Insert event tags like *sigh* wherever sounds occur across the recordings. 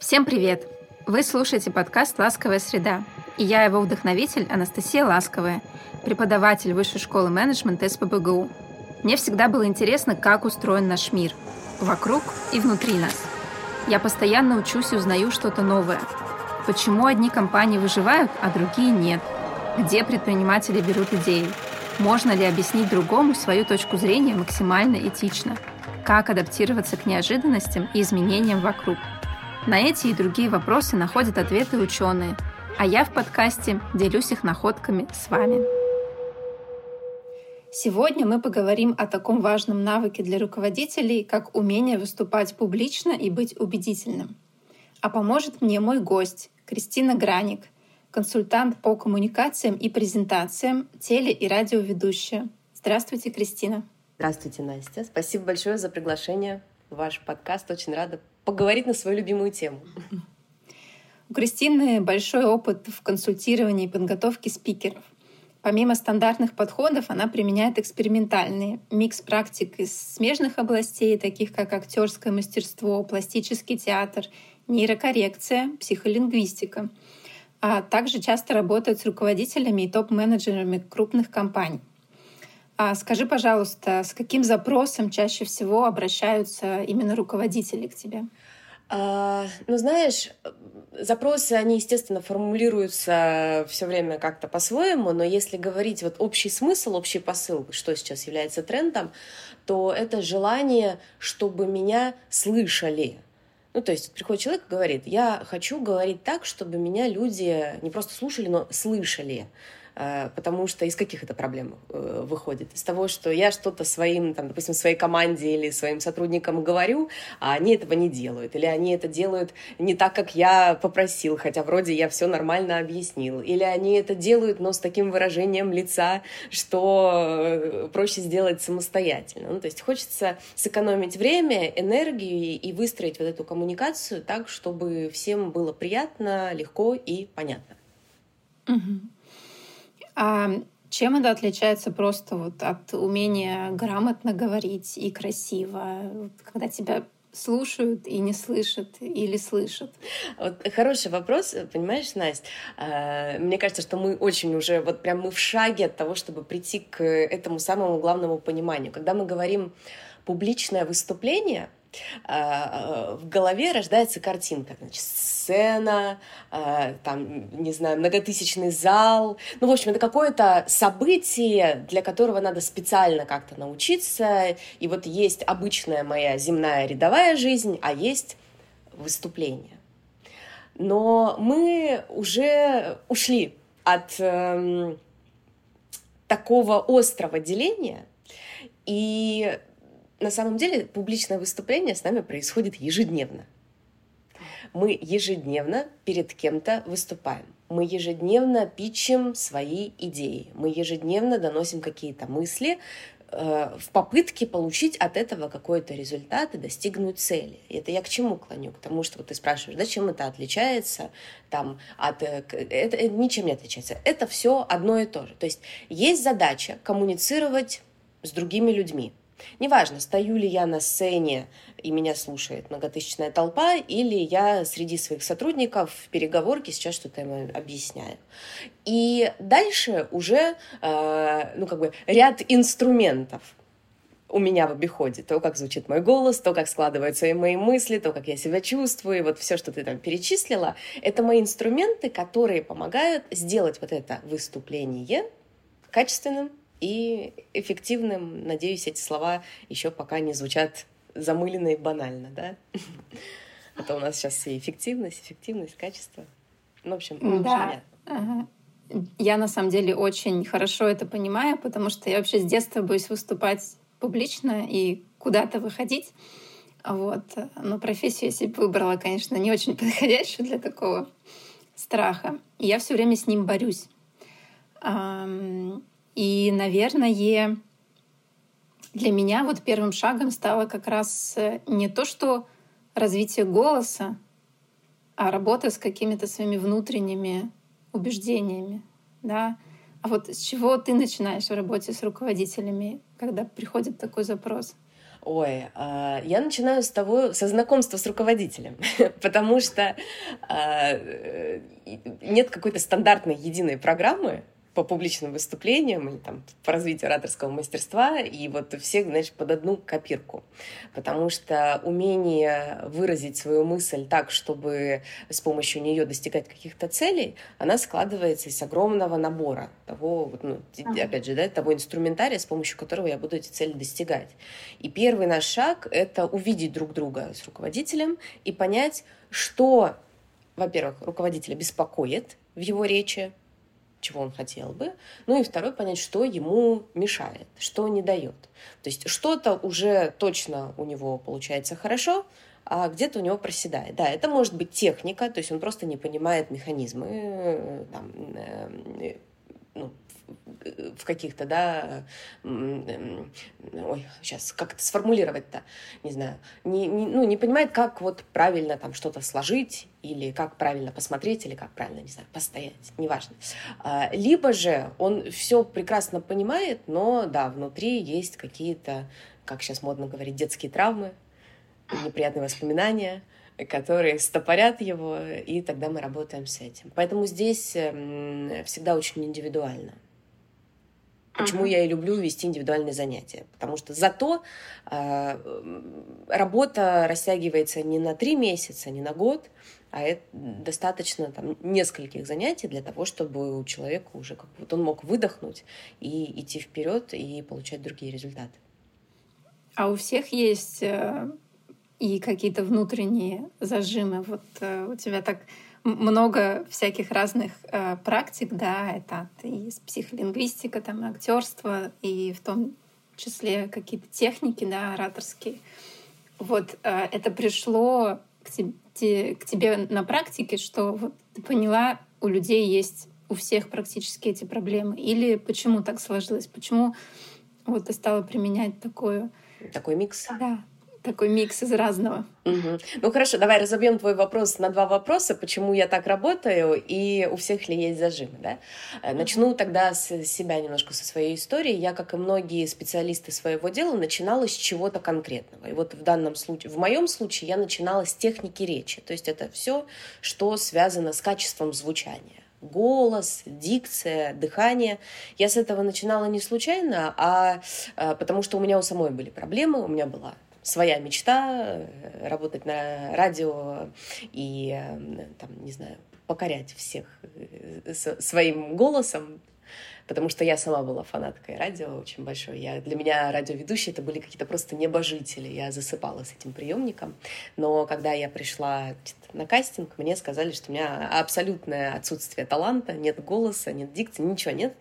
Всем привет! Вы слушаете подкаст «Ласковая среда», и я его вдохновитель Анастасия Ласковая, преподаватель Высшей школы менеджмента СПБГУ. Мне всегда было интересно, как устроен наш мир, вокруг и внутри нас. Я постоянно учусь и узнаю что-то новое. Почему одни компании выживают, а другие нет? Где предприниматели берут идеи? Можно ли объяснить другому свою точку зрения максимально этично? Как адаптироваться к неожиданностям и изменениям вокруг? На эти и другие вопросы находят ответы ученые, а я в подкасте делюсь их находками с вами. Сегодня мы поговорим о таком важном навыке для руководителей, как умение выступать публично и быть убедительным. А поможет мне мой гость Кристина Граник — консультант по коммуникациям и презентациям, теле- и радиоведущая. Здравствуйте, Кристина. Здравствуйте, Настя. Спасибо большое за приглашение в ваш подкаст. Очень рада поговорить на свою любимую тему. У Кристины большой опыт в консультировании и подготовке спикеров. Помимо стандартных подходов, она применяет экспериментальные микс практик из смежных областей, таких как актерское мастерство, пластический театр, нейрокоррекция, психолингвистика — а также часто работает с руководителями и топ-менеджерами крупных компаний. А скажи, пожалуйста, с каким запросом чаще всего обращаются именно руководители к тебе? А, ну, знаешь, запросы, они, естественно, формулируются все время как-то по-своему, но если говорить вот общий смысл, общий посыл, что сейчас является трендом, то это желание, чтобы меня слышали, ну, то есть приходит человек и говорит, я хочу говорить так, чтобы меня люди не просто слушали, но слышали. Э, потому что из каких это проблем э, выходит? Из того, что я что-то своим, там, допустим, своей команде или своим сотрудникам говорю, а они этого не делают, или они это делают не так, как я попросил, хотя вроде я все нормально объяснил, или они это делают, но с таким выражением лица, что э, проще сделать самостоятельно. Ну, то есть хочется сэкономить время, энергию и выстроить вот эту коммуникацию так, чтобы всем было приятно, легко и понятно. Угу. А чем это отличается просто вот от умения грамотно говорить и красиво, когда тебя слушают и не слышат или слышат? Вот хороший вопрос, понимаешь, Настя? А, мне кажется, что мы очень уже, вот прям мы в шаге от того, чтобы прийти к этому самому главному пониманию. Когда мы говорим публичное выступление, в голове рождается картинка, значит, сцена, а, там, не знаю, многотысячный зал. Ну, в общем, это какое-то событие, для которого надо специально как-то научиться. И вот есть обычная моя земная рядовая жизнь, а есть выступление. Но мы уже ушли от э, такого острого деления, и на самом деле публичное выступление с нами происходит ежедневно. Мы ежедневно перед кем-то выступаем. Мы ежедневно пичем свои идеи. Мы ежедневно доносим какие-то мысли э, в попытке получить от этого какой-то результат и достигнуть цели. Это я к чему клоню? К тому, что вот ты спрашиваешь, да, чем это отличается там, от... Э, это, это ничем не отличается. Это все одно и то же. То есть есть задача коммуницировать с другими людьми Неважно, стою ли я на сцене и меня слушает многотысячная толпа, или я среди своих сотрудников в переговорке сейчас что-то им объясняю. И дальше уже, э, ну, как бы ряд инструментов, у меня в обиходе. То, как звучит мой голос, то, как складываются мои мысли, то, как я себя чувствую, вот все, что ты там перечислила, это мои инструменты, которые помогают сделать вот это выступление качественным, и эффективным. Надеюсь, эти слова еще пока не звучат замыленно и банально, да? *laughs* Это у нас сейчас и эффективность, эффективность, качество. Ну, в общем, да. Ага. Я на самом деле очень хорошо это понимаю, потому что я вообще с детства боюсь выступать публично и куда-то выходить. Вот. Но профессию я себе выбрала, конечно, не очень *laughs* подходящую для такого страха. И я все время с ним борюсь. И, наверное, для меня вот первым шагом стало как раз э, не то, что развитие голоса, а работа с какими-то своими внутренними убеждениями, да. А вот с чего ты начинаешь в работе с руководителями, когда приходит такой запрос? Ой, э, я начинаю с того, со знакомства с руководителем, *laughs* потому что э, нет какой-то стандартной единой программы, по публичным выступлениям или там по развитию ораторского мастерства, и вот всех, значит, под одну копирку. Потому что умение выразить свою мысль так, чтобы с помощью нее достигать каких-то целей, она складывается из огромного набора того, ну, опять же, да, того инструментария, с помощью которого я буду эти цели достигать. И первый наш шаг — это увидеть друг друга с руководителем и понять, что, во-первых, руководителя беспокоит в его речи, чего он хотел бы. Ну и второй, понять, что ему мешает, что не дает. То есть что-то уже точно у него получается хорошо, а где-то у него проседает. Да, это может быть техника, то есть он просто не понимает механизмы э, там, э, ну, в каких-то, да, ой, сейчас, как это сформулировать-то, не знаю, не, не, ну, не понимает, как вот правильно там что-то сложить, или как правильно посмотреть, или как правильно, не знаю, постоять, неважно. А, либо же он все прекрасно понимает, но, да, внутри есть какие-то, как сейчас модно говорить, детские травмы, неприятные воспоминания, которые стопорят его, и тогда мы работаем с этим. Поэтому здесь всегда очень индивидуально. Почему uh-huh. я и люблю вести индивидуальные занятия? Потому что зато э, работа растягивается не на три месяца, не на год, а это достаточно там, нескольких занятий для того, чтобы у человека уже как вот он мог выдохнуть и идти вперед и получать другие результаты. А у всех есть э, и какие-то внутренние зажимы. Вот э, у тебя так много всяких разных э, практик, да, это и психолингвистика, там, актерство, и в том числе какие-то техники, да, ораторские. Вот э, это пришло к, тебе, к тебе на практике, что вот ты поняла, у людей есть у всех практически эти проблемы? Или почему так сложилось? Почему вот ты стала применять такое? Такой микс? Да такой микс из разного. Угу. Ну хорошо, давай разобьем твой вопрос на два вопроса, почему я так работаю и у всех ли есть зажимы, да? Угу. Начну тогда с себя немножко со своей истории. Я, как и многие специалисты своего дела, начинала с чего-то конкретного. И вот в данном случае, в моем случае, я начинала с техники речи. То есть это все, что связано с качеством звучания голос, дикция, дыхание. Я с этого начинала не случайно, а, а потому что у меня у самой были проблемы, у меня была своя мечта э, работать на радио и, э, там, не знаю, покорять всех э, своим голосом, потому что я сама была фанаткой радио очень большой. Я, для меня радиоведущие это были какие-то просто небожители. Я засыпала с этим приемником. Но когда я пришла на кастинг, мне сказали, что у меня абсолютное отсутствие таланта, нет голоса, нет дикции, ничего нет.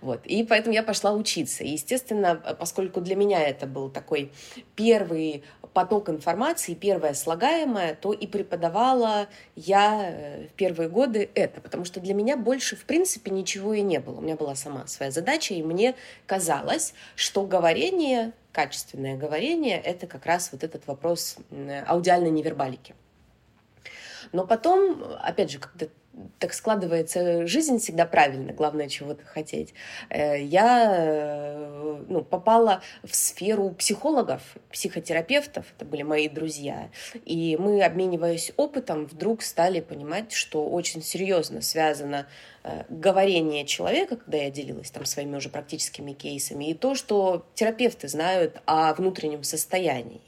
Вот. И поэтому я пошла учиться. И, естественно, поскольку для меня это был такой первый поток информации, первое слагаемое, то и преподавала я э, в первые годы это, потому что для меня больше, в принципе, ничего и не было. У меня была сама своя задача, и мне казалось, что говорение, качественное говорение, это как раз вот этот вопрос аудиальной невербалики. Но потом, опять же, когда так складывается жизнь всегда правильно, главное чего-то хотеть. Э, я э, ну, попала в сферу психологов, психотерапевтов, это были мои друзья, и мы, обмениваясь опытом, вдруг стали понимать, что очень серьезно связано говорение человека, когда я делилась там своими уже практическими кейсами, и то, что терапевты знают о внутреннем состоянии.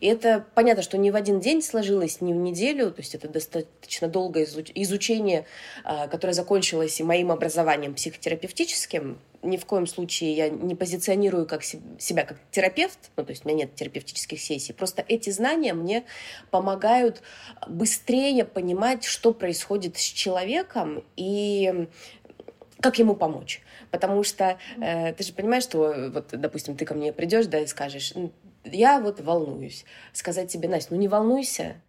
И это понятно, что не в один день сложилось, не в неделю, то есть это достаточно долгое изучение, э, которое закончилось и моим образованием психотерапевтическим, ни в коем случае я не позиционирую как себя как терапевт, ну, то есть у меня нет терапевтических сессий, просто эти знания мне помогают быстрее понимать, что происходит с человеком и как ему помочь. Потому что э, ты же понимаешь, что вот, допустим, ты ко мне придешь, да, и скажешь, я вот волнуюсь. Сказать тебе, Настя, ну не волнуйся.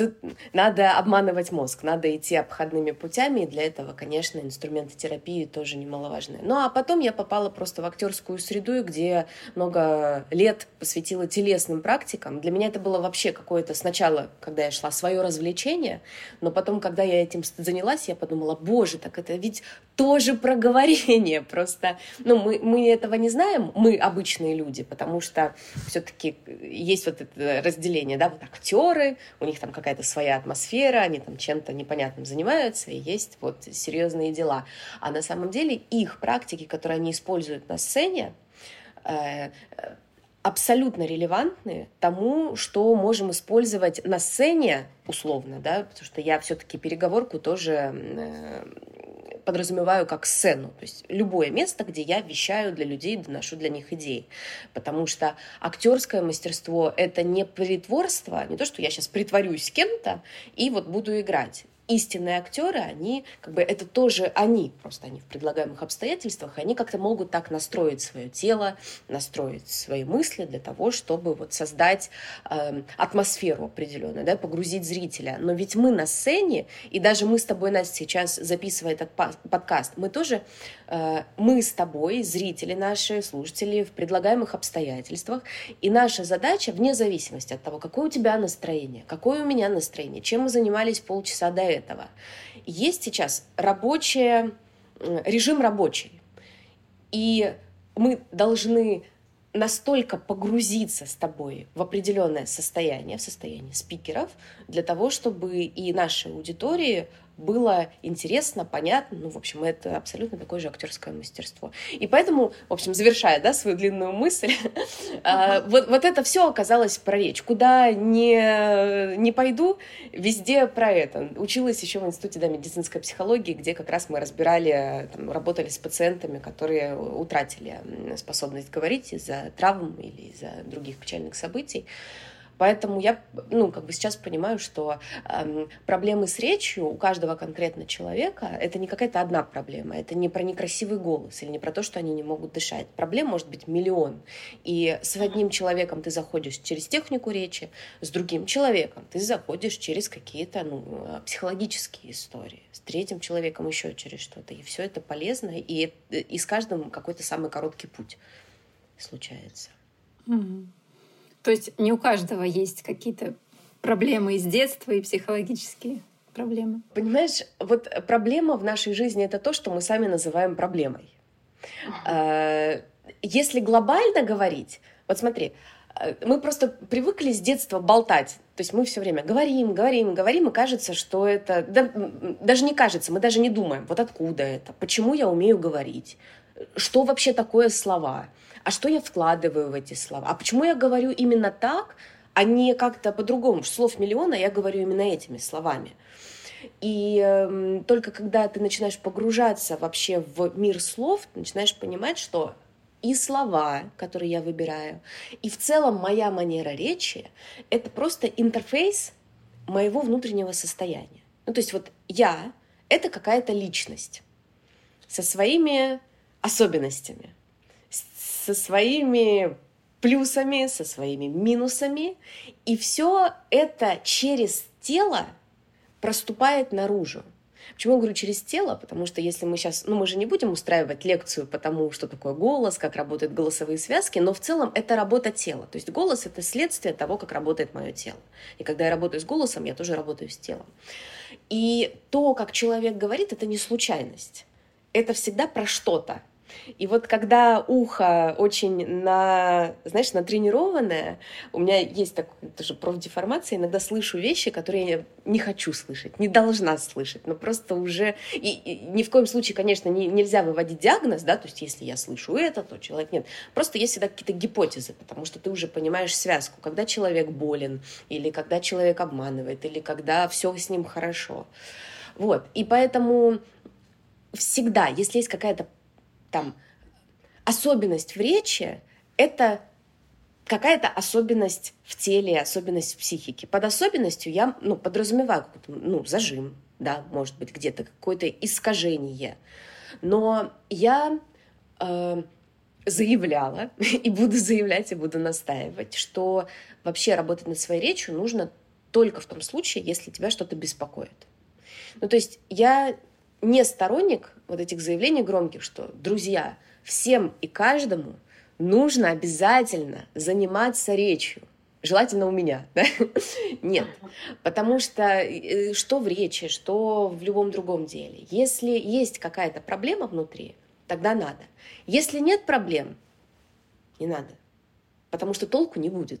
Тут надо обманывать мозг, надо идти обходными путями, и для этого, конечно, инструменты терапии тоже немаловажны. Ну а потом я попала просто в актерскую среду, где много лет посвятила телесным практикам. Для меня это было вообще какое-то сначала, когда я шла, свое развлечение, но потом, когда я этим занялась, я подумала, боже, так это ведь тоже проговорение *laughs* просто. Ну, мы, мы этого не знаем, мы обычные люди, потому что все-таки есть вот это разделение, да, вот актеры, у них там какая-то своя атмосфера, они там чем-то непонятным занимаются, и есть вот серьезные дела. А на самом деле их практики, которые они используют на сцене, э, абсолютно релевантны тому, что можем использовать на сцене условно, да, потому что я все-таки переговорку тоже э, подразумеваю как сцену, то есть любое место, где я вещаю для людей, доношу для них идеи. Потому что актерское мастерство — это не притворство, не то, что я сейчас притворюсь кем-то и вот буду играть истинные актеры, они, как бы, это тоже они, просто они в предлагаемых обстоятельствах, они как-то могут так настроить свое тело, настроить свои мысли для того, чтобы вот создать э, атмосферу определенную, да, погрузить зрителя. Но ведь мы на сцене, и даже мы с тобой, Настя, сейчас записывая этот подкаст, мы тоже Э, мы с тобой, зрители наши, слушатели, в предлагаемых обстоятельствах. И наша задача, вне зависимости от того, какое у тебя настроение, какое у меня настроение, чем мы занимались полчаса до этого, есть сейчас рабочее, режим рабочий. И мы должны настолько погрузиться с тобой в определенное состояние, в состояние спикеров, для того, чтобы и нашей аудитории было интересно, понятно. Ну, в общем, это абсолютно такое же актерское мастерство. И поэтому, в общем, завершая да, свою длинную мысль, *laughs* а, вот, вот это все оказалось про речь. Куда не, не пойду, везде про это. Училась еще в Институте да, медицинской психологии, где как раз мы разбирали, там, работали с пациентами, которые утратили способность говорить из-за травм или из-за других печальных событий. Поэтому я, ну, как бы сейчас понимаю, что эм, проблемы с речью у каждого конкретно человека это не какая-то одна проблема, это не про некрасивый голос или не про то, что они не могут дышать. Проблем может быть миллион. И с одним человеком ты заходишь через технику речи, с другим человеком ты заходишь через какие-то ну, психологические истории, с третьим человеком еще через что-то. И все это полезно, и, и с каждым какой-то самый короткий путь случается. Mm-hmm. То есть не у каждого есть какие-то проблемы из детства и психологические проблемы. Понимаешь, вот проблема в нашей жизни это то, что мы сами называем проблемой. А, если глобально говорить, вот смотри, а, мы просто привыкли с детства болтать. То есть мы все время говорим, говорим, говорим, и кажется, что это... Да, даже не кажется, мы даже не думаем, вот откуда это, почему я умею говорить, что вообще такое слова а что я вкладываю в эти слова, а почему я говорю именно так, а не как-то по-другому. Слов миллиона, я говорю именно этими словами. И э, только когда ты начинаешь погружаться вообще в мир слов, ты начинаешь понимать, что и слова, которые я выбираю, и в целом моя манера речи — это просто интерфейс моего внутреннего состояния. Ну, то есть вот я — это какая-то личность со своими особенностями со своими плюсами, со своими минусами. И все это через тело проступает наружу. Почему я говорю через тело? Потому что если мы сейчас, ну мы же не будем устраивать лекцию по тому, что такое голос, как работают голосовые связки, но в целом это работа тела. То есть голос это следствие того, как работает мое тело. И когда я работаю с голосом, я тоже работаю с телом. И то, как человек говорит, это не случайность. Это всегда про что-то. И вот когда ухо очень на, знаешь, натренированное, у меня есть такая тоже профдеформация, иногда слышу вещи, которые я не хочу слышать, не должна слышать, но просто уже... И, и ни в коем случае, конечно, не, нельзя выводить диагноз, да, то есть если я слышу это, то человек нет. Просто есть всегда какие-то гипотезы, потому что ты уже понимаешь связку, когда человек болен, или когда человек обманывает, или когда все с ним хорошо. Вот, и поэтому всегда, если есть какая-то там особенность в речи — это какая-то особенность в теле, особенность в психике. Под особенностью я ну, подразумеваю ну, зажим, да, может быть, где-то какое-то искажение. Но я э, заявляла *laughs* и буду заявлять, и буду настаивать, что вообще работать над своей речью нужно только в том случае, если тебя что-то беспокоит. Ну, то есть я не сторонник вот этих заявлений громких, что, друзья, всем и каждому нужно обязательно заниматься речью. Желательно у меня, *laughs* да? Нет. Потому что э, что в речи, что в любом другом деле. Если есть какая-то проблема внутри, тогда надо. Если нет проблем, не надо. Потому что толку не будет.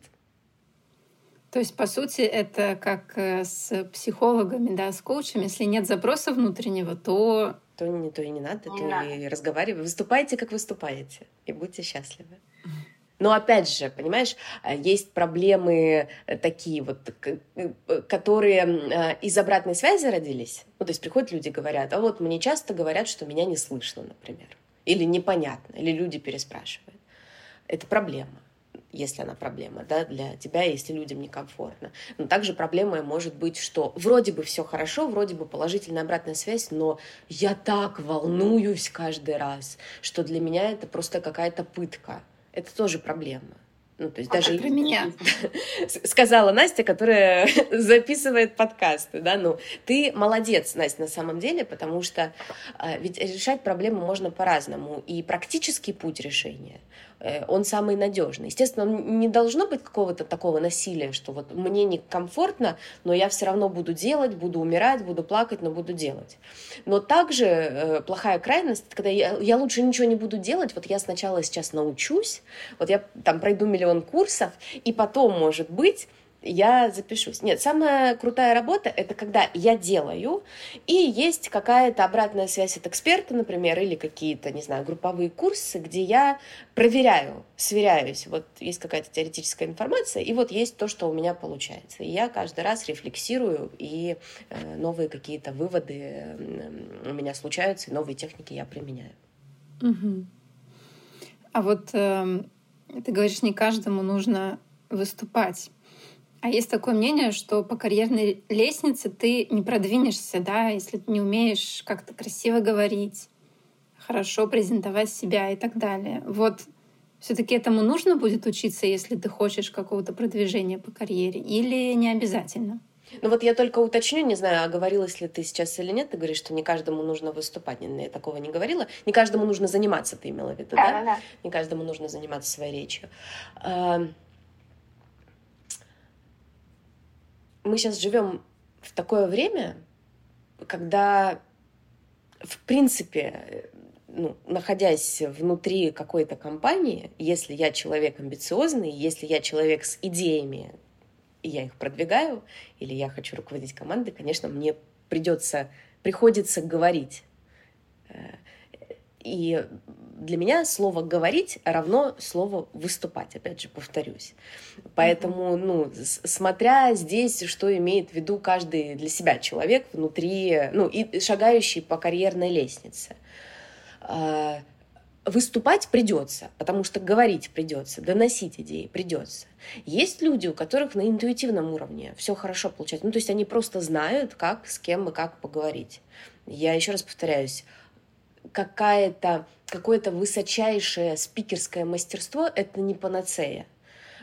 То есть, по сути, это как э, с психологами, да, с коучем. Если нет запроса внутреннего, то... То, не, то и не надо, не то надо. и разговаривайте. Выступайте, как выступаете, и будьте счастливы. Но опять же, понимаешь, э, есть проблемы э, такие вот, которые из обратной связи родились. Ну, то есть приходят люди, говорят, а вот мне часто говорят, что меня не слышно, например. Или непонятно, или люди переспрашивают. Это проблема если она проблема, да, для тебя, если людям некомфортно. Но также проблема может быть, что вроде бы все хорошо, вроде бы положительная обратная связь, но я так волнуюсь каждый раз, что для меня это просто какая-то пытка. Это тоже проблема. Ну, то есть а даже... про меня. *laughs* Сказала Настя, которая *laughs* записывает подкасты, да, ну, ты молодец, Настя, на самом деле, потому что э, ведь решать проблему можно по-разному, и практический путь решения, он самый надежный. Естественно, не должно быть какого-то такого насилия, что вот мне некомфортно, но я все равно буду делать, буду умирать, буду плакать, но буду делать. Но также э, плохая крайность, когда я, я лучше ничего не буду делать, вот я сначала сейчас научусь, вот я там пройду миллион курсов, и потом, может быть, я запишусь. Нет, самая крутая работа — это когда я делаю, и есть какая-то обратная связь от эксперта, например, или какие-то, не знаю, групповые курсы, где я проверяю, сверяюсь. Вот есть какая-то теоретическая информация, и вот есть то, что у меня получается. И я каждый раз рефлексирую, и э, новые какие-то выводы у меня случаются, и новые техники я применяю. Угу. А вот э, ты говоришь, не каждому нужно выступать. А есть такое мнение, что по карьерной лестнице ты не продвинешься, да, если ты не умеешь как-то красиво говорить, хорошо презентовать себя и так далее. Вот все-таки этому нужно будет учиться, если ты хочешь какого-то продвижения по карьере, или не обязательно? Ну вот я только уточню, не знаю, оговорилась ли ты сейчас или нет, ты говоришь, что не каждому нужно выступать, я такого не говорила. Не каждому нужно заниматься, ты имела в виду, да? да? да. Не каждому нужно заниматься своей речью мы сейчас живем в такое время, когда, в принципе, ну, находясь внутри какой-то компании, если я человек амбициозный, если я человек с идеями, и я их продвигаю, или я хочу руководить командой, конечно, мне придется, приходится говорить. Э, и для меня слово «говорить» равно слово «выступать», опять же, повторюсь. Поэтому, ну, смотря здесь, что имеет в виду каждый для себя человек внутри, ну, и шагающий по карьерной лестнице. А, выступать придется, потому что говорить придется, доносить идеи придется. Есть люди, у которых на интуитивном уровне все хорошо получается. Ну, то есть они просто знают, как, с кем и как поговорить. Я еще раз повторяюсь, какая-то, какое-то высочайшее спикерское мастерство — это не панацея.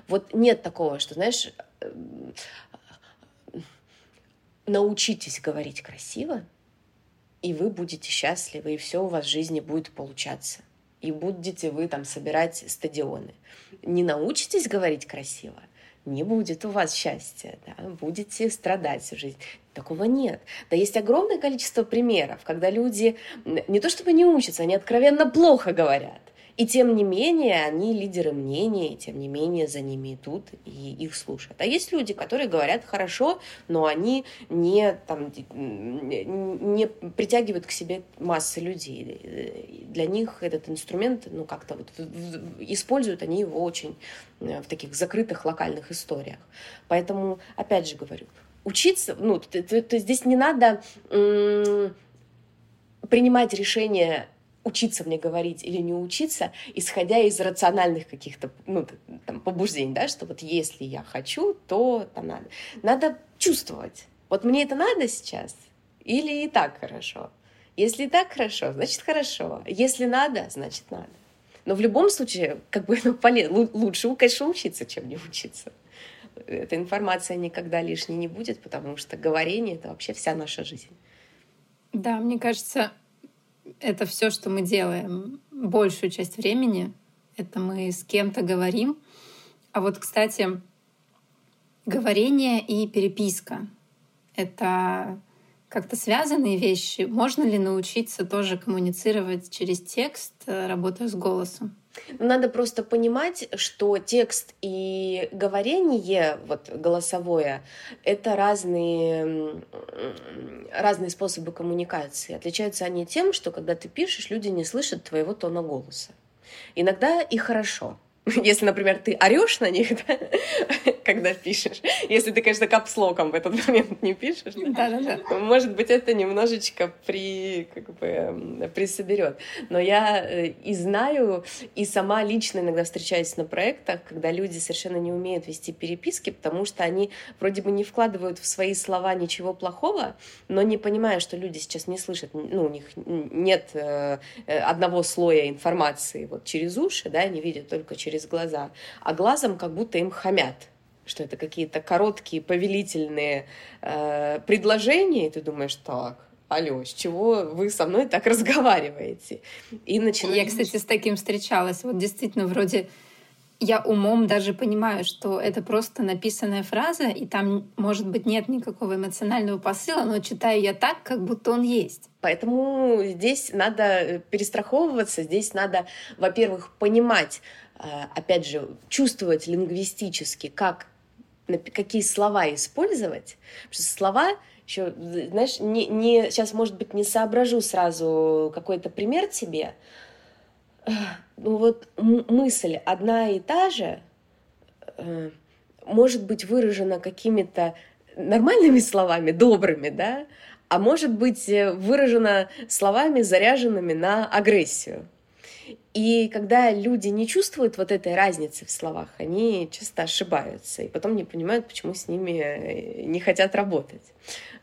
Вот нет такого, что, знаешь, эм, научитесь говорить красиво, и вы будете счастливы, и все у вас в жизни будет получаться. И будете вы там собирать стадионы. Не научитесь говорить красиво, не будет у вас счастья, да, будете страдать всю жизнь. Такого нет. Да есть огромное количество примеров, когда люди не то чтобы не учатся, они откровенно плохо говорят. И тем не менее, они лидеры мнения, и тем не менее за ними идут и их слушают. А есть люди, которые говорят хорошо, но они не, там, не притягивают к себе массы людей. Для них этот инструмент, ну, как-то вот используют они его очень э, в таких закрытых локальных историях. Поэтому, опять же говорю, учиться, ну, то, то, то здесь не надо принимать решение учиться мне говорить или не учиться, исходя из рациональных каких-то ну, там, побуждений, да, что вот если я хочу, то там надо. Надо чувствовать. Вот мне это надо сейчас или и так хорошо. Если и так хорошо, значит хорошо. Если надо, значит надо. Но в любом случае, как бы *laughs* ну, полез... лучше, конечно, учиться, чем не учиться. эта информация никогда лишней не будет, потому что говорение — это вообще вся наша жизнь. Да, мне кажется, это все, что мы делаем большую часть времени. Это мы с кем-то говорим. А вот, кстати, говорение и переписка — это как-то связанные вещи. Можно ли научиться тоже коммуницировать через текст, э, работая с голосом? Надо просто понимать, что текст и говорение, вот голосовое, это разные, разные способы коммуникации. Отличаются они тем, что когда ты пишешь, люди не слышат твоего тона голоса. Иногда и хорошо. *laughs* Если, например, ты орешь на них, *laughs* да, когда пишешь, если ты, конечно, капслоком в этот момент не пишешь, да, да, да. может быть, это немножечко при, как бы, присоберет. Но я э, и знаю, и сама лично иногда встречаюсь на проектах, когда люди совершенно не умеют вести переписки, потому что они вроде бы не вкладывают в свои слова ничего плохого, но не понимая, что люди сейчас не слышат, ну, у них нет э, э, одного слоя информации вот через уши, да, они видят только через через глаза, а глазом как будто им хамят что это какие-то короткие повелительные э, предложения, и ты думаешь, так, алло, с чего вы со мной так *laughs* разговариваете? И начинаешь... Я, кстати, с таким встречалась. Вот действительно, вроде я умом даже понимаю, что это просто написанная фраза, и там, может быть, нет никакого эмоционального посыла, но читаю я так, как будто он есть. Поэтому здесь надо перестраховываться, здесь надо, во-первых, понимать, а, опять же, чувствовать лингвистически, как, какие слова использовать. Потому что слова еще, знаешь, не, не, сейчас, может быть, не соображу сразу какой-то пример тебе. Ну вот мысль одна и та же э, может быть выражена какими-то нормальными словами, добрыми, да, а может быть э, выражена словами, заряженными на агрессию. И когда люди не чувствуют вот этой разницы в словах, они часто ошибаются и потом не понимают, почему с ними э, не хотят работать.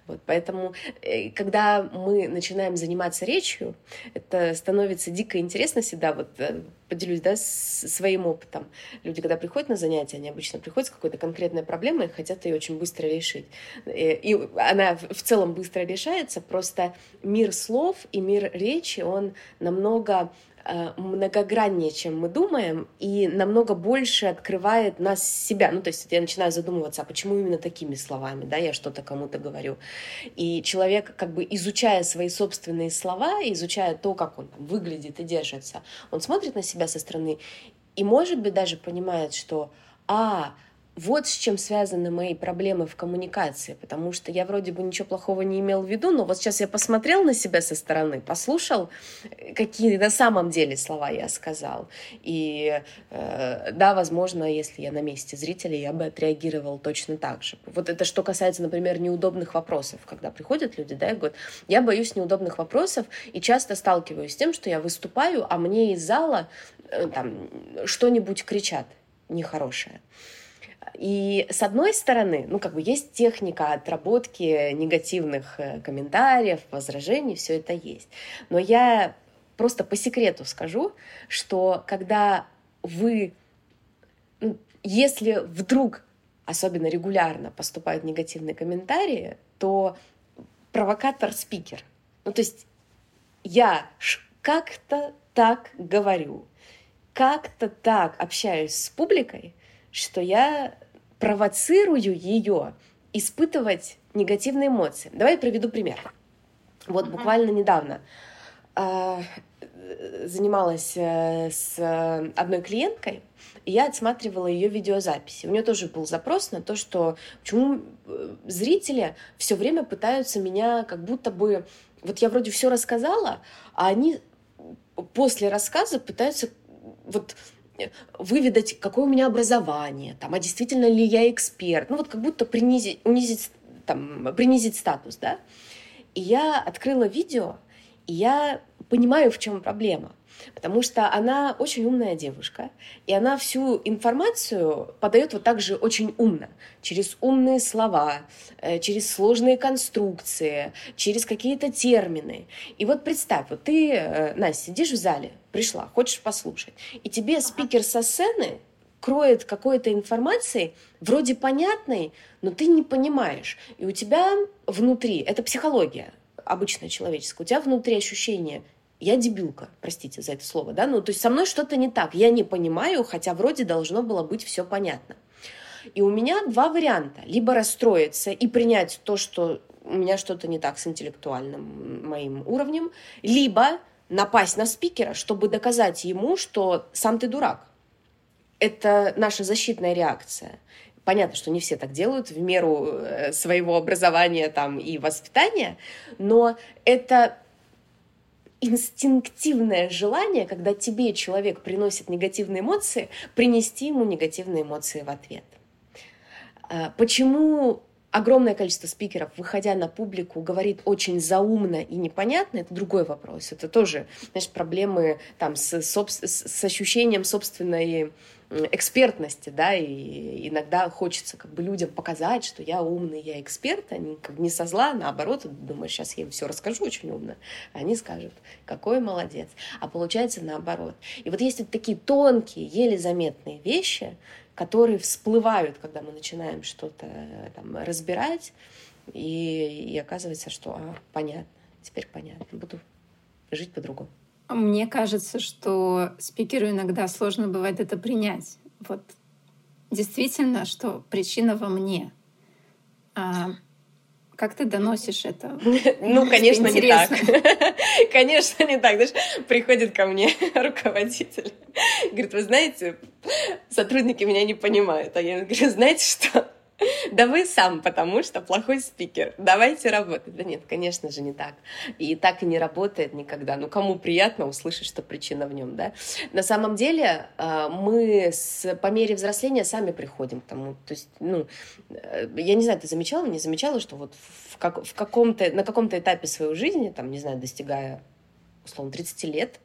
Вот, поэтому, э, когда мы начинаем заниматься речью, это становится дико интересно всегда. Вот э, поделюсь да, своим опытом. Люди, когда приходят на занятия, они обычно приходят с какой-то конкретной проблемой и хотят ее очень быстро решить. И она в целом быстро решается, просто мир слов и мир речи, он намного Э, многограннее, чем мы думаем, и намного больше открывает нас себя. Ну, то есть я начинаю задумываться, а почему именно такими словами, да, я что-то кому-то говорю. И человек, как бы изучая свои собственные слова, изучая то, как он выглядит и держится, он смотрит на себя со стороны и, может быть, даже понимает, что, а, вот с чем связаны мои проблемы в коммуникации, потому что я вроде бы ничего плохого не имел в виду, но вот сейчас я посмотрел на себя со стороны, послушал, какие на самом деле слова я сказал. И э, да, возможно, если я на месте зрителя, я бы отреагировал точно так же. Вот это что касается, например, неудобных вопросов, когда приходят люди, да, и говорят, я боюсь неудобных вопросов и часто сталкиваюсь с тем, что я выступаю, а мне из зала э, там что-нибудь кричат нехорошее. И с одной стороны, ну, как бы есть техника отработки негативных э, комментариев, возражений, все это есть. Но я просто по секрету скажу, что когда вы, ну, если вдруг, особенно регулярно поступают негативные комментарии, то провокатор-спикер. Ну, то есть я как-то так говорю, как-то так общаюсь с публикой, что я провоцирую ее испытывать негативные эмоции. Давай я приведу пример. Вот буквально недавно э, занималась э, с одной клиенткой, и я отсматривала ее видеозаписи. У нее тоже был запрос на то, что почему э, зрители все время пытаются меня как будто бы... Вот я вроде все рассказала, а они после рассказа пытаются вот выведать, какое у меня образование, там, а действительно ли я эксперт, ну вот как будто принизить, унизить, там, принизить статус, да. И я открыла видео, и я понимаю, в чем проблема. Потому что она очень умная девушка, и она всю информацию подает вот так же очень умно, через умные слова, э, через сложные конструкции, через какие-то термины. И вот представь, вот ты, э, Настя, сидишь в зале, пришла, хочешь послушать, и тебе спикер со сцены кроет какой-то информацией, вроде понятной, но ты не понимаешь. И у тебя внутри, это психология обычная человеческая, у тебя внутри ощущение я дебилка, простите за это слово, да, ну, то есть со мной что-то не так, я не понимаю, хотя вроде должно было быть все понятно. И у меня два варианта. Либо расстроиться и принять то, что у меня что-то не так с интеллектуальным моим уровнем, либо напасть на спикера, чтобы доказать ему, что сам ты дурак. Это наша защитная реакция. Понятно, что не все так делают в меру э, своего образования там, и воспитания, но это инстинктивное желание, когда тебе человек приносит негативные эмоции, принести ему негативные эмоции в ответ. А, почему огромное количество спикеров, выходя на публику, говорит очень заумно и непонятно, это другой вопрос. Это тоже, знаешь, проблемы там с, с ощущением собственной экспертности, да, и иногда хочется как бы людям показать, что я умный, я эксперт, они как бы не со зла, наоборот, думаешь, сейчас я им все расскажу очень умно, они скажут, какой молодец, а получается наоборот. И вот есть вот такие тонкие, еле заметные вещи, которые всплывают, когда мы начинаем что-то там разбирать, и, и оказывается, что а, понятно, теперь понятно, буду жить по-другому. Мне кажется, что спикеру иногда сложно бывает это принять. Вот действительно, что причина во мне. А как ты доносишь это? *laughs* Ну, конечно, не так. *laughs* Конечно, не так. Знаешь, приходит ко мне *laughs* руководитель, говорит, вы знаете, сотрудники меня не понимают. А я говорю, знаете что? Да вы сам, потому что плохой спикер. Давайте работать. Да нет, конечно же, не так. И так и не работает никогда. Ну, кому приятно услышать, что причина в нем, да? На самом деле, а, мы с, по мере взросления сами приходим к тому. То есть, ну, э, я не знаю, ты замечала, не замечала, что вот в, как, в каком-то, на каком-то этапе своей жизни, там, не знаю, достигая, условно, 30 лет,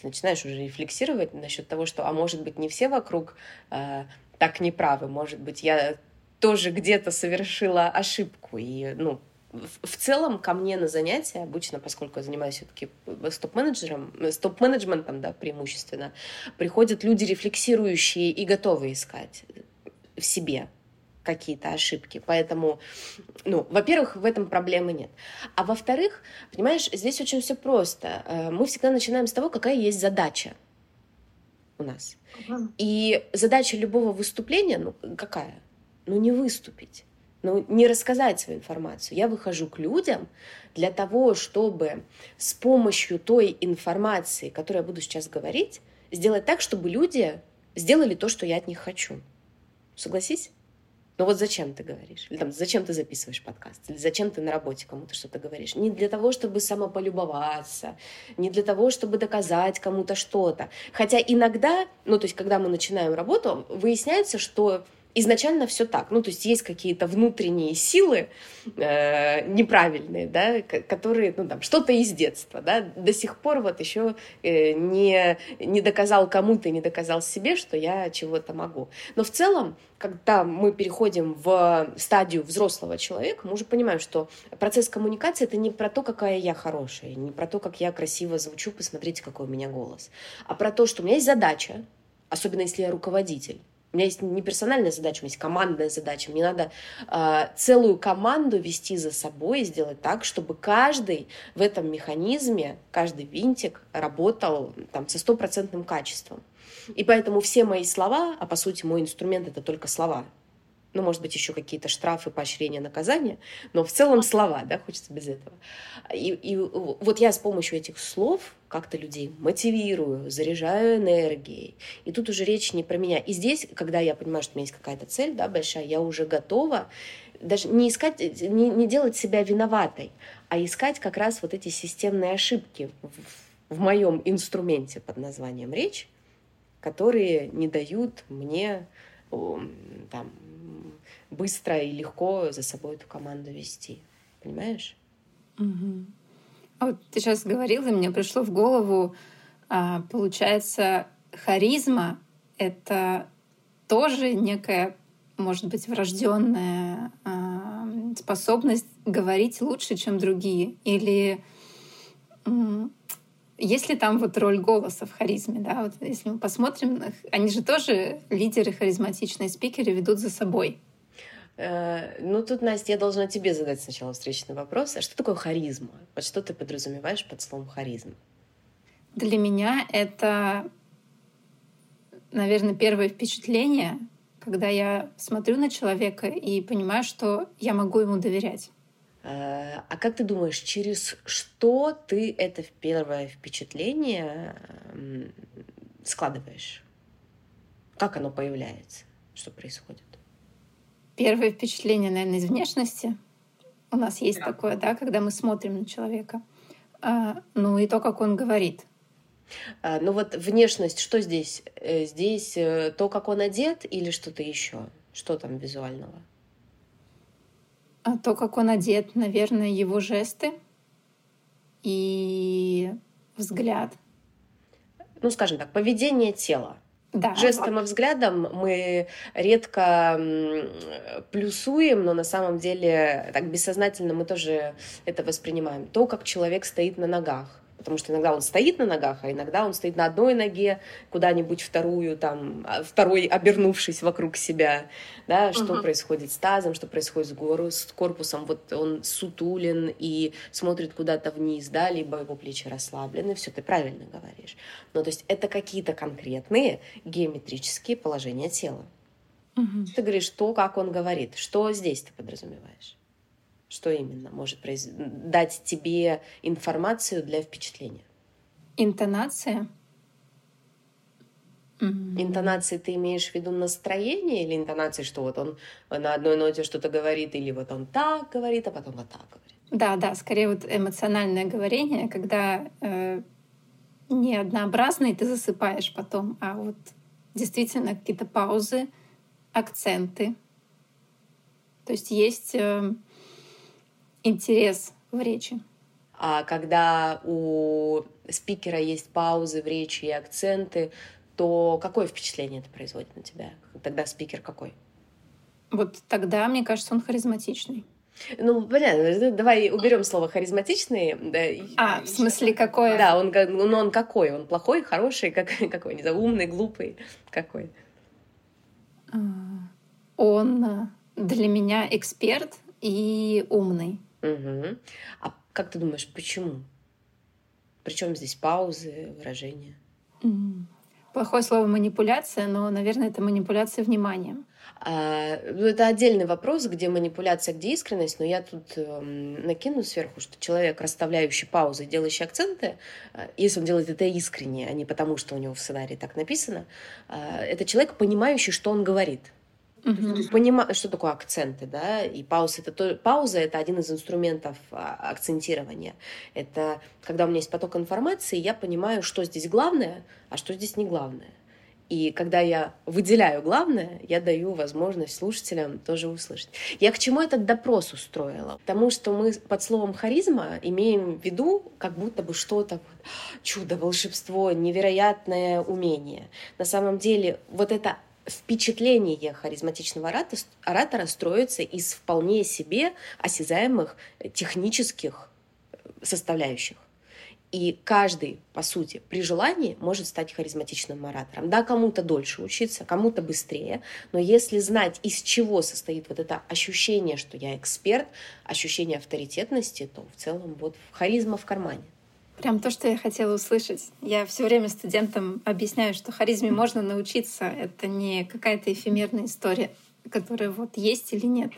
ты начинаешь уже рефлексировать насчет того, что, а может быть, не все вокруг э, так неправы, может быть, я тоже где-то совершила ошибку. И, ну, в целом ко мне на занятия обычно, поскольку я занимаюсь все-таки стоп-менеджером, стоп-менеджментом, да, преимущественно, приходят люди рефлексирующие и готовые искать в себе какие-то ошибки. Поэтому, ну, во-первых, в этом проблемы нет. А во-вторых, понимаешь, здесь очень все просто. Э, мы всегда начинаем с того, какая есть задача у нас. И задача любого выступления, ну, какая? Ну, не выступить, ну, не рассказать свою информацию. Я выхожу к людям для того, чтобы с помощью той информации, которую я буду сейчас говорить, сделать так, чтобы люди сделали то, что я от них хочу. Согласись? Ну вот зачем ты говоришь? Или там, зачем ты записываешь подкаст? Или зачем ты на работе кому-то что-то говоришь? Не для того, чтобы самополюбоваться, не для того, чтобы доказать кому-то что-то. Хотя иногда, ну то есть когда мы начинаем работу, выясняется, что изначально все так. Ну, то есть есть какие-то внутренние силы э, неправильные, да, которые, ну, там, что-то из детства, да, до сих пор вот еще э, не, не доказал кому-то, не доказал себе, что я чего-то могу. Но в целом, когда мы переходим в стадию взрослого человека, мы уже понимаем, что процесс коммуникации — это не про то, какая я хорошая, не про то, как я красиво звучу, посмотрите, какой у меня голос, а про то, что у меня есть задача, особенно если я руководитель, у меня есть не персональная задача, у меня есть командная задача. Мне надо э, целую команду вести за собой и сделать так, чтобы каждый в этом механизме, каждый винтик работал там, со стопроцентным качеством. И поэтому все мои слова, а по сути мой инструмент это только слова, ну, может быть, еще какие-то штрафы, поощрения, наказания, но в целом слова, да, хочется без этого. И, и вот я с помощью этих слов как-то людей мотивирую, заряжаю энергией. И тут уже речь не про меня. И здесь, когда я понимаю, что у меня есть какая-то цель, да, большая, я уже готова даже не искать, не, не делать себя виноватой, а искать как раз вот эти системные ошибки в, в моем инструменте под названием речь, которые не дают мне там, быстро и легко за собой эту команду вести. Понимаешь? Угу. А вот ты сейчас говорила, мне пришло в голову, а, получается, харизма — это тоже некая, может быть, врожденная а, способность говорить лучше, чем другие. Или есть ли там вот роль голоса в харизме, да, вот если мы посмотрим, они же тоже лидеры, харизматичные спикеры ведут за собой. Э, ну, тут, Настя, я должна тебе задать сначала встречный вопрос. А что такое харизма? Вот что ты подразумеваешь под словом харизма? Для меня это, наверное, первое впечатление, когда я смотрю на человека и понимаю, что я могу ему доверять. Э, а как ты думаешь, через что ты это первое впечатление складываешь? Как оно появляется? Что происходит? Первое впечатление, наверное, из внешности. У нас есть да. такое, да, когда мы смотрим на человека. А, ну и то, как он говорит. А, ну вот внешность, что здесь? Э, здесь э, то, как он одет или что-то еще? Что там визуального? А то, как он одет, наверное, его жесты и взгляд. Ну, скажем так, поведение тела. Да. Жестом и взглядом мы редко плюсуем, но на самом деле так бессознательно мы тоже это воспринимаем. То, как человек стоит на ногах потому что иногда он стоит на ногах, а иногда он стоит на одной ноге, куда-нибудь вторую, там, а, второй обернувшись вокруг себя, да, что uh-huh. происходит с тазом, что происходит с, гору, с корпусом, вот он сутулен и смотрит куда-то вниз, да, либо его плечи расслаблены, все, ты правильно говоришь. Ну, то есть это какие-то конкретные геометрические положения тела. Uh-huh. Ты говоришь то, как он говорит, что здесь ты подразумеваешь? Что именно может произ... дать тебе информацию для впечатления? Интонация. Интонации ты имеешь в виду настроение или интонации, что вот он на одной ноте что-то говорит, или вот он так говорит, а потом вот так говорит? Да, да, скорее вот эмоциональное говорение, когда э, не однообразный ты засыпаешь потом, а вот действительно какие-то паузы, акценты. То есть есть э, интерес в речи. А когда у спикера есть паузы в речи и акценты, то какое впечатление это производит на тебя? Тогда спикер какой? Вот тогда, мне кажется, он харизматичный. Ну, понятно, давай уберем слово харизматичный. А, в смысле, какой? Да, он, ну, он какой? Он плохой, хороший, как, *laughs* какой? Не знаю, умный, глупый, какой? А, он для меня эксперт и умный. Угу. А как ты думаешь, почему? Причем здесь паузы, выражения? Плохое слово манипуляция, но, наверное, это манипуляция вниманием. А, ну, это отдельный вопрос, где манипуляция, где искренность, но я тут э, накину сверху, что человек, расставляющий паузы, делающий акценты, э, если он делает это искренне, а не потому, что у него в сценарии так написано, э, это человек, понимающий, что он говорит. Угу. Понимаю, что такое акценты, да, и пауза это, то, пауза это один из инструментов а, акцентирования. Это когда у меня есть поток информации, я понимаю, что здесь главное, а что здесь не главное. И когда я выделяю главное, я даю возможность слушателям тоже услышать. Я к чему этот допрос устроила? Потому что мы под словом харизма имеем в виду как будто бы что-то чудо, волшебство, невероятное умение. На самом деле вот это впечатление харизматичного оратора строится из вполне себе осязаемых технических составляющих. И каждый, по сути, при желании может стать харизматичным оратором. Да, кому-то дольше учиться, кому-то быстрее, но если знать, из чего состоит вот это ощущение, что я эксперт, ощущение авторитетности, то в целом вот харизма в кармане. Прям то, что я хотела услышать. Я все время студентам объясняю, что харизме можно научиться. Это не какая-то эфемерная история, которая вот есть или нет.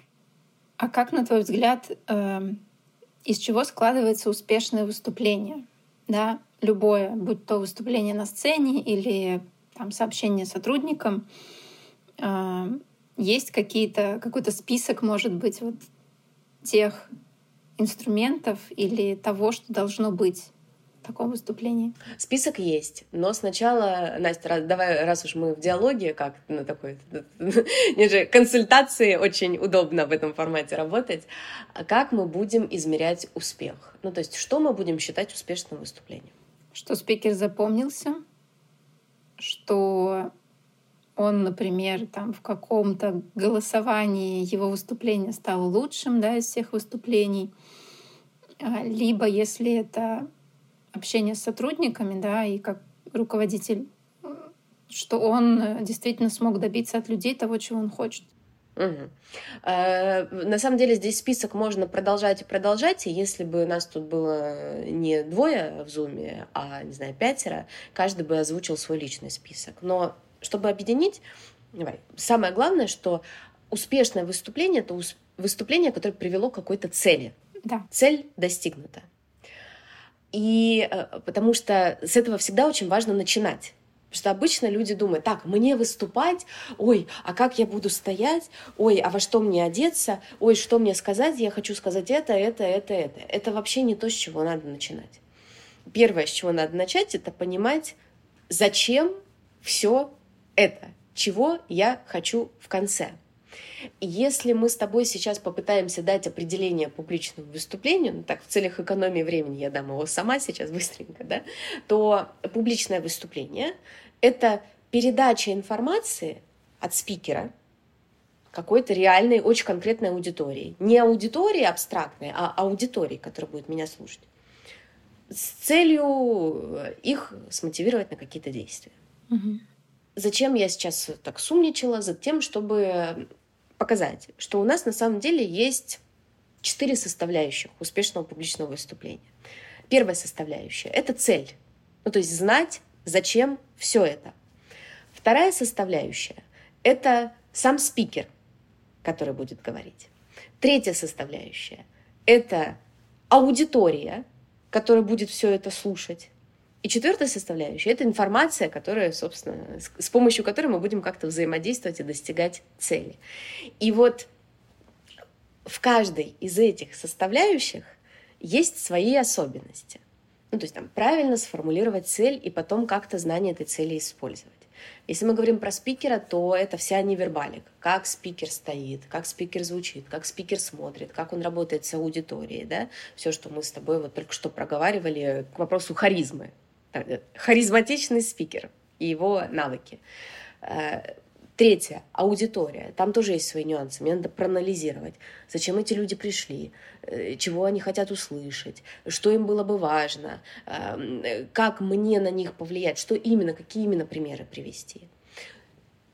А как, на твой взгляд, э, из чего складывается успешное выступление? Да, любое, будь то выступление на сцене или там, сообщение сотрудникам, э, есть какие-то, какой-то список, может быть, вот тех инструментов или того, что должно быть таком выступлении? Список есть, но сначала, Настя, давай, раз уж мы в диалоге, как на такой, *laughs* же консультации очень удобно в этом формате работать, как мы будем измерять успех? Ну, то есть, что мы будем считать успешным выступлением? Что спикер запомнился, что он, например, там в каком-то голосовании его выступление стало лучшим да, из всех выступлений, а, либо если это общения с сотрудниками, да, и как руководитель, что он э, действительно смог добиться от людей того, чего он хочет. Угу. на самом деле здесь список можно продолжать и продолжать, и если бы нас тут было не двое в зуме, а, не знаю, пятеро, каждый бы озвучил свой личный список. Но чтобы объединить, давай, самое главное, что успешное выступление — это выступление, которое привело к какой-то цели. Да. Цель достигнута. И э, потому что с этого всегда очень важно начинать. Потому что обычно люди думают, так, мне выступать, ой, а как я буду стоять, ой, а во что мне одеться, ой, что мне сказать, я хочу сказать это, это, это, это. Это вообще не то, с чего надо начинать. Первое, с чего надо начать, это понимать, зачем все это, чего я хочу в конце. Если мы с тобой сейчас попытаемся дать определение публичному выступлению, ну так, в целях экономии времени я дам его сама сейчас быстренько, да, то публичное выступление — это передача информации от спикера какой-то реальной, очень конкретной аудитории. Не аудитории абстрактной, а аудитории, которая будет меня слушать. С целью их смотивировать на какие-то действия. Угу. Зачем я сейчас так сумничала? За тем, чтобы показать, что у нас на самом деле есть четыре составляющих успешного публичного выступления. Первая составляющая — это цель. Ну, то есть знать, зачем все это. Вторая составляющая — это сам спикер, который будет говорить. Третья составляющая — это аудитория, которая будет все это слушать. И четвертая составляющая — это информация, которая, собственно, с, помощью которой мы будем как-то взаимодействовать и достигать цели. И вот в каждой из этих составляющих есть свои особенности. Ну, то есть там правильно сформулировать цель и потом как-то знание этой цели использовать. Если мы говорим про спикера, то это вся невербалика. Как спикер стоит, как спикер звучит, как спикер смотрит, как он работает с аудиторией. Да? Все, что мы с тобой вот только что проговаривали к вопросу харизмы харизматичный спикер и его навыки. Э, третье – аудитория. Там тоже есть свои нюансы. Мне надо проанализировать, зачем эти люди пришли, э, чего они хотят услышать, что им было бы важно, э, как мне на них повлиять, что именно, какие именно примеры привести.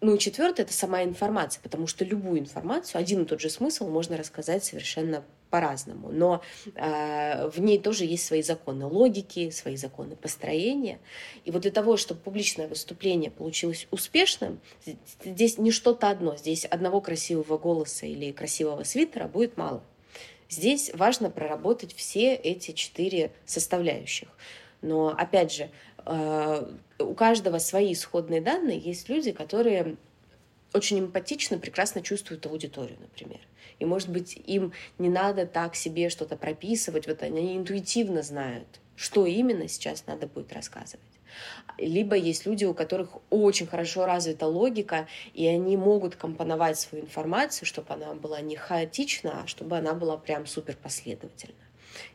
Ну и четвертое – это сама информация, потому что любую информацию, один и тот же смысл можно рассказать совершенно по-разному, но э, в ней тоже есть свои законы логики, свои законы построения. И вот для того, чтобы публичное выступление получилось успешным, здесь не что-то одно, здесь одного красивого голоса или красивого свитера будет мало. Здесь важно проработать все эти четыре составляющих. Но опять же, у каждого свои исходные данные. Есть люди, которые очень эмпатично, прекрасно чувствуют аудиторию, например. И, может быть, им не надо так себе что-то прописывать, вот они интуитивно знают, что именно сейчас надо будет рассказывать. Либо есть люди, у которых очень хорошо развита логика, и они могут компоновать свою информацию, чтобы она была не хаотична, а чтобы она была прям супер последовательна.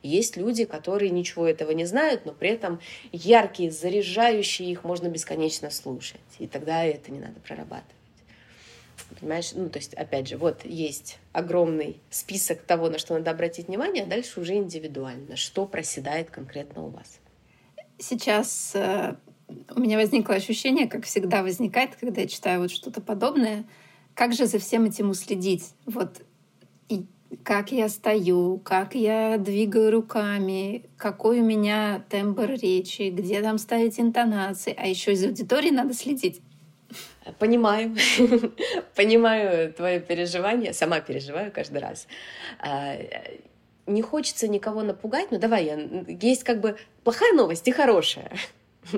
Есть люди, которые ничего этого не знают, но при этом яркие, заряжающие, их можно бесконечно слушать. И тогда это не надо прорабатывать. Понимаешь? Ну, то есть, опять же, вот есть огромный список того, на что надо обратить внимание, а дальше уже индивидуально, что проседает конкретно у вас. Сейчас э, у меня возникло ощущение, как всегда возникает, когда я читаю вот что-то подобное, как же за всем этим уследить? Вот и как я стою, как я двигаю руками, какой у меня тембр речи, где там ставить интонации, а еще из аудитории надо следить. Понимаю, *laughs* понимаю твое переживание, сама переживаю каждый раз. А, не хочется никого напугать, но давай, я, есть как бы плохая новость и хорошая.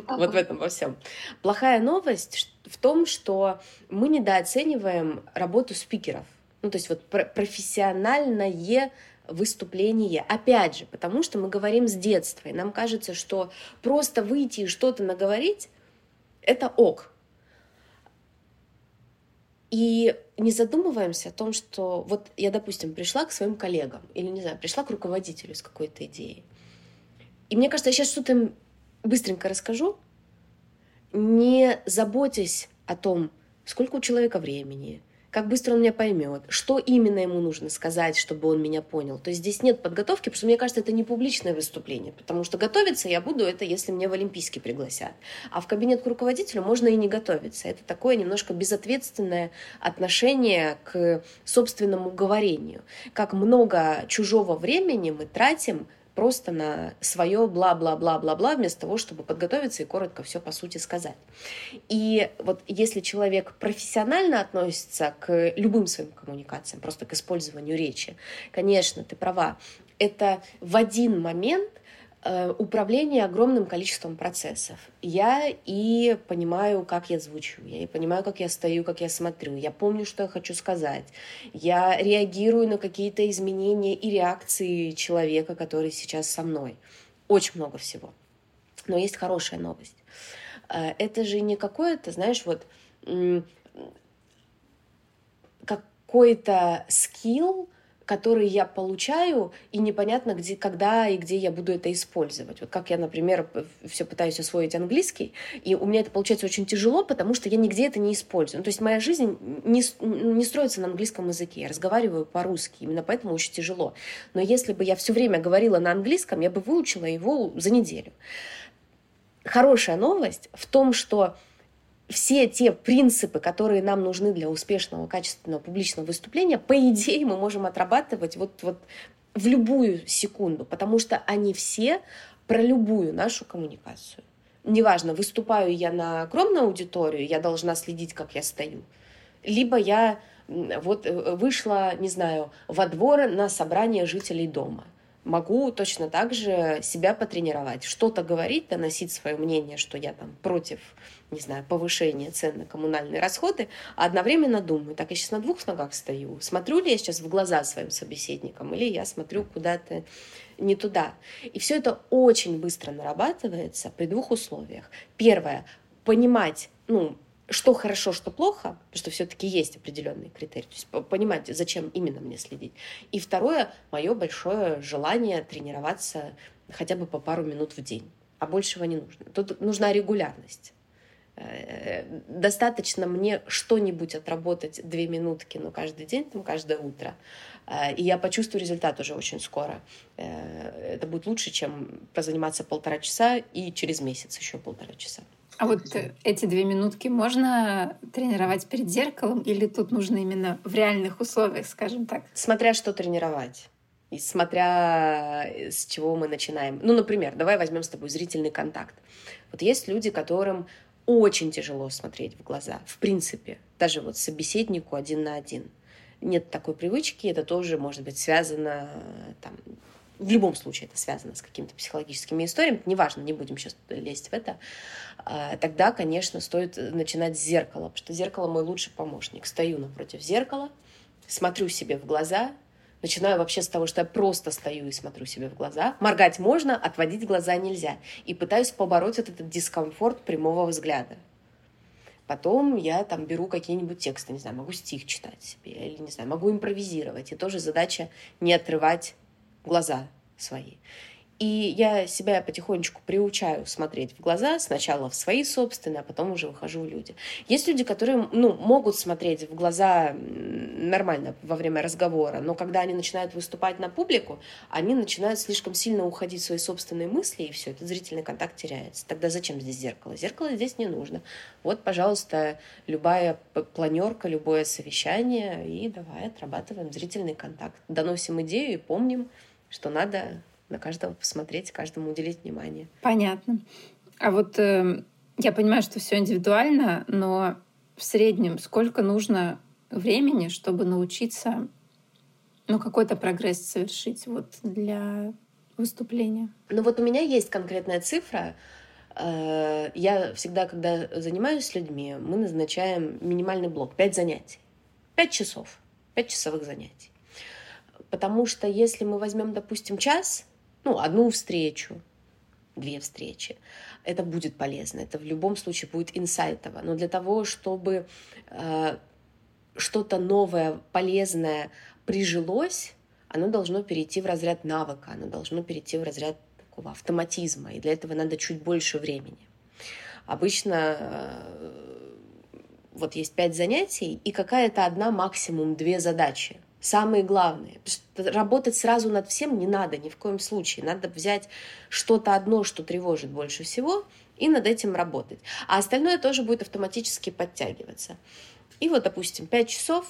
Ага. *laughs* Вот в этом во всем. Плохая новость в том, что мы недооцениваем работу спикеров. Ну, то есть вот профессиональное выступление. Опять же, потому что мы говорим с детства, и нам кажется, что просто выйти и что-то наговорить — это ок. И не задумываемся о том, что вот я, допустим, пришла к своим коллегам или, не знаю, пришла к руководителю с какой-то идеей. И мне кажется, я сейчас что-то им быстренько расскажу, не заботясь о том, сколько у человека времени, как быстро он меня поймет, что именно ему нужно сказать, чтобы он меня понял. То есть здесь нет подготовки, потому что мне кажется, это не публичное выступление, потому что готовиться я буду это, если меня в Олимпийский пригласят. А в кабинет к руководителю можно и не готовиться. Это такое немножко безответственное отношение к собственному говорению. Как много чужого времени мы тратим просто на свое бла-бла-бла-бла-бла, вместо того, чтобы подготовиться и коротко все по сути сказать. И вот если человек профессионально относится к любым своим коммуникациям, просто к использованию речи, конечно, ты права, это в один момент – управление огромным количеством процессов. Я и понимаю, как я звучу, я и понимаю, как я стою, как я смотрю, я помню, что я хочу сказать, я реагирую на какие-то изменения и реакции человека, который сейчас со мной. Очень много всего. Но есть хорошая новость. Э, это же не какое-то, знаешь, вот какой-то скилл, который я получаю, и непонятно, где, когда и где я буду это использовать. Вот как я, например, все пытаюсь освоить английский, и у меня это получается очень тяжело, потому что я нигде это не использую. Ну, то есть моя жизнь не, не строится на английском языке, я разговариваю по-русски, именно поэтому очень тяжело. Но если бы я все время говорила на английском, я бы выучила его за неделю. Хорошая новость в том, что все те принципы, которые нам нужны для успешного, качественного публичного выступления, по идее мы можем отрабатывать вот, вот в любую секунду, потому что они все про любую нашу коммуникацию. Неважно, выступаю я на огромную аудиторию, я должна следить, как я стою, либо я вот э, вышла, не знаю, во двор на собрание жителей дома – могу точно так же себя потренировать, что-то говорить, доносить свое мнение, что я там против не знаю, повышение цен на коммунальные расходы, а одновременно думаю, так, я сейчас на двух ногах стою, смотрю ли я сейчас в глаза своим собеседникам, или я смотрю куда-то не туда. И все это очень быстро нарабатывается при двух условиях. Первое, понимать, ну, что хорошо, что плохо, потому что все-таки есть определенные критерии, то есть понимать, зачем именно мне следить. И второе, мое большое желание тренироваться хотя бы по пару минут в день, а большего не нужно. Тут нужна регулярность. Э, достаточно мне что-нибудь отработать две минутки, ну, каждый день, там, каждое утро, э, и я почувствую результат уже очень скоро. Э, это будет лучше, чем позаниматься полтора часа и через месяц еще полтора часа. А вот эти две минутки можно тренировать перед зеркалом или тут нужно именно в реальных условиях, скажем так? Смотря что тренировать. И смотря с чего мы начинаем. Ну, например, давай возьмем с тобой зрительный контакт. Вот есть люди, которым очень тяжело смотреть в глаза, в принципе, даже вот собеседнику один на один. Нет такой привычки, это тоже может быть связано там, в любом случае это связано с какими-то психологическими историями, неважно, не будем сейчас лезть в это, а, тогда, конечно, стоит начинать с зеркала, потому что зеркало мой лучший помощник. Стою напротив зеркала, смотрю себе в глаза, Начинаю вообще с того, что я просто стою и смотрю себе в глаза. Моргать можно, отводить глаза нельзя. И пытаюсь побороть вот этот дискомфорт прямого взгляда. Потом я там беру какие-нибудь тексты, не знаю, могу стих читать себе, или, не знаю, могу импровизировать. И тоже задача не отрывать глаза свои. И я себя потихонечку приучаю смотреть в глаза, сначала в свои собственные, а потом уже выхожу в люди. Есть люди, которые ну, могут смотреть в глаза нормально во время разговора, но когда они начинают выступать на публику, они начинают слишком сильно уходить в свои собственные мысли, и все, этот зрительный контакт теряется. Тогда зачем здесь зеркало? Зеркало здесь не нужно. Вот, пожалуйста, любая планерка, любое совещание, и давай отрабатываем зрительный контакт. Доносим идею и помним, что надо на каждого посмотреть, каждому уделить внимание. Понятно. А вот э, я понимаю, что все индивидуально, но в среднем сколько нужно времени, чтобы научиться ну, какой-то прогресс совершить вот для выступления? Ну вот у меня есть конкретная цифра. Э, я всегда, когда занимаюсь с людьми, мы назначаем минимальный блок, 5 занятий. 5 часов, 5 часовых занятий. Потому что если мы возьмем, допустим, час, ну, одну встречу, две встречи. Это будет полезно, это в любом случае будет инсайтово. Но для того, чтобы э, что-то новое, полезное прижилось, оно должно перейти в разряд навыка, оно должно перейти в разряд такого автоматизма, и для этого надо чуть больше времени. Обычно э, вот есть пять занятий и какая-то одна, максимум две задачи. Самые главные. Работать сразу над всем не надо ни в коем случае. Надо взять что-то одно, что тревожит больше всего, и над этим работать. А остальное тоже будет автоматически подтягиваться. И вот, допустим, 5 часов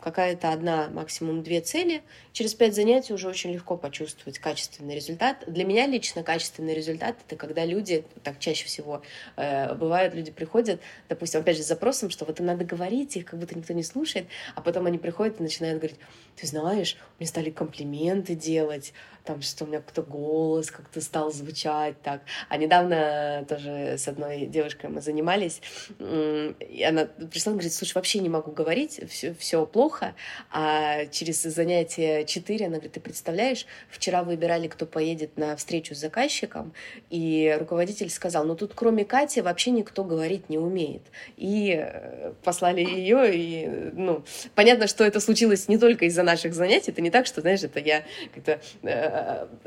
какая-то одна, максимум две цели, через пять занятий уже очень легко почувствовать качественный результат. Для меня лично качественный результат — это когда люди, так чаще всего э, бывает, люди приходят, допустим, опять же, с запросом, что вот им надо говорить, их как будто никто не слушает, а потом они приходят и начинают говорить, ты знаешь, мне стали комплименты делать, там, что у меня кто голос как-то стал звучать так. А недавно тоже с одной девушкой мы занимались, и она пришла и говорит, слушай, вообще не могу говорить, все, все плохо, а через занятие 4 она говорит, ты представляешь, вчера выбирали, кто поедет на встречу с заказчиком, и руководитель сказал, ну тут кроме Кати вообще никто говорить не умеет. И э, послали ее, и, ну, понятно, что это случилось не только из-за наших занятий, это не так, что, знаешь, это я как-то э,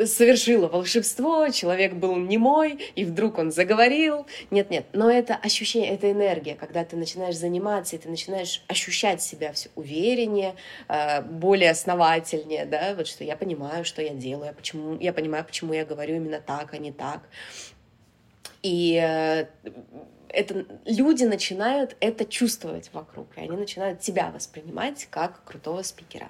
совершила волшебство, человек был немой, и вдруг он заговорил. Нет-нет, но это ощущение, это энергия, когда ты начинаешь заниматься, и ты начинаешь ощущать себя все увереннее, э, более основательнее, да, вот что я понимаю, что я делаю, почему, я понимаю, почему я говорю именно так, а не так. И э, это, люди начинают это чувствовать вокруг, и они начинают тебя воспринимать как крутого спикера.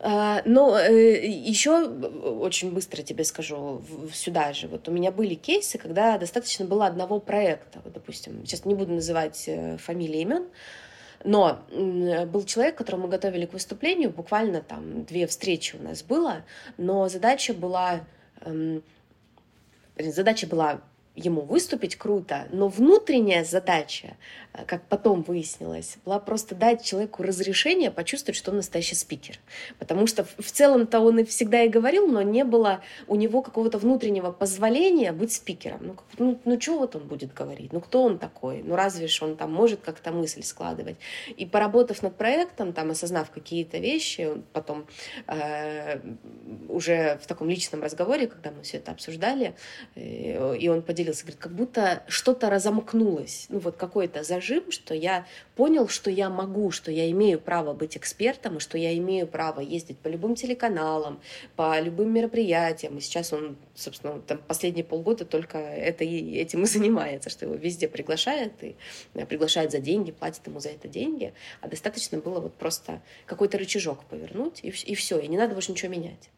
А, но э, еще очень быстро тебе скажу сюда же. Вот у меня были кейсы, когда достаточно было одного проекта. Вот, допустим, сейчас не буду называть э, фамилии имен, но был человек, которого мы готовили к выступлению, буквально там две встречи у нас было, но задача была эм, задача была ему выступить круто, но внутренняя задача, э, как потом выяснилось, была просто дать человеку разрешение почувствовать, что он настоящий спикер. Потому что в целом-то он и всегда и говорил, но не было у него какого-то внутреннего позволения быть спикером. Ну, ну, ну что вот он будет говорить? Ну, кто он такой? Ну, разве ж он там может как-то мысль складывать? И поработав над проектом, там, осознав какие-то вещи, потом э, уже в таком личном разговоре, когда мы все это обсуждали, э, и он поделился поделился, говорит, как будто что-то разомкнулось, ну вот какой-то зажим, что я понял, что я могу, что я имею право быть экспертом, и что я имею право ездить по любым телеканалам, по любым мероприятиям. И сейчас он, собственно, там последние полгода только это этим и занимается, что его везде приглашают, и э, приглашают за деньги, платят ему за это деньги. А достаточно было вот просто какой-то рычажок повернуть, и, и все, и не надо больше ничего менять.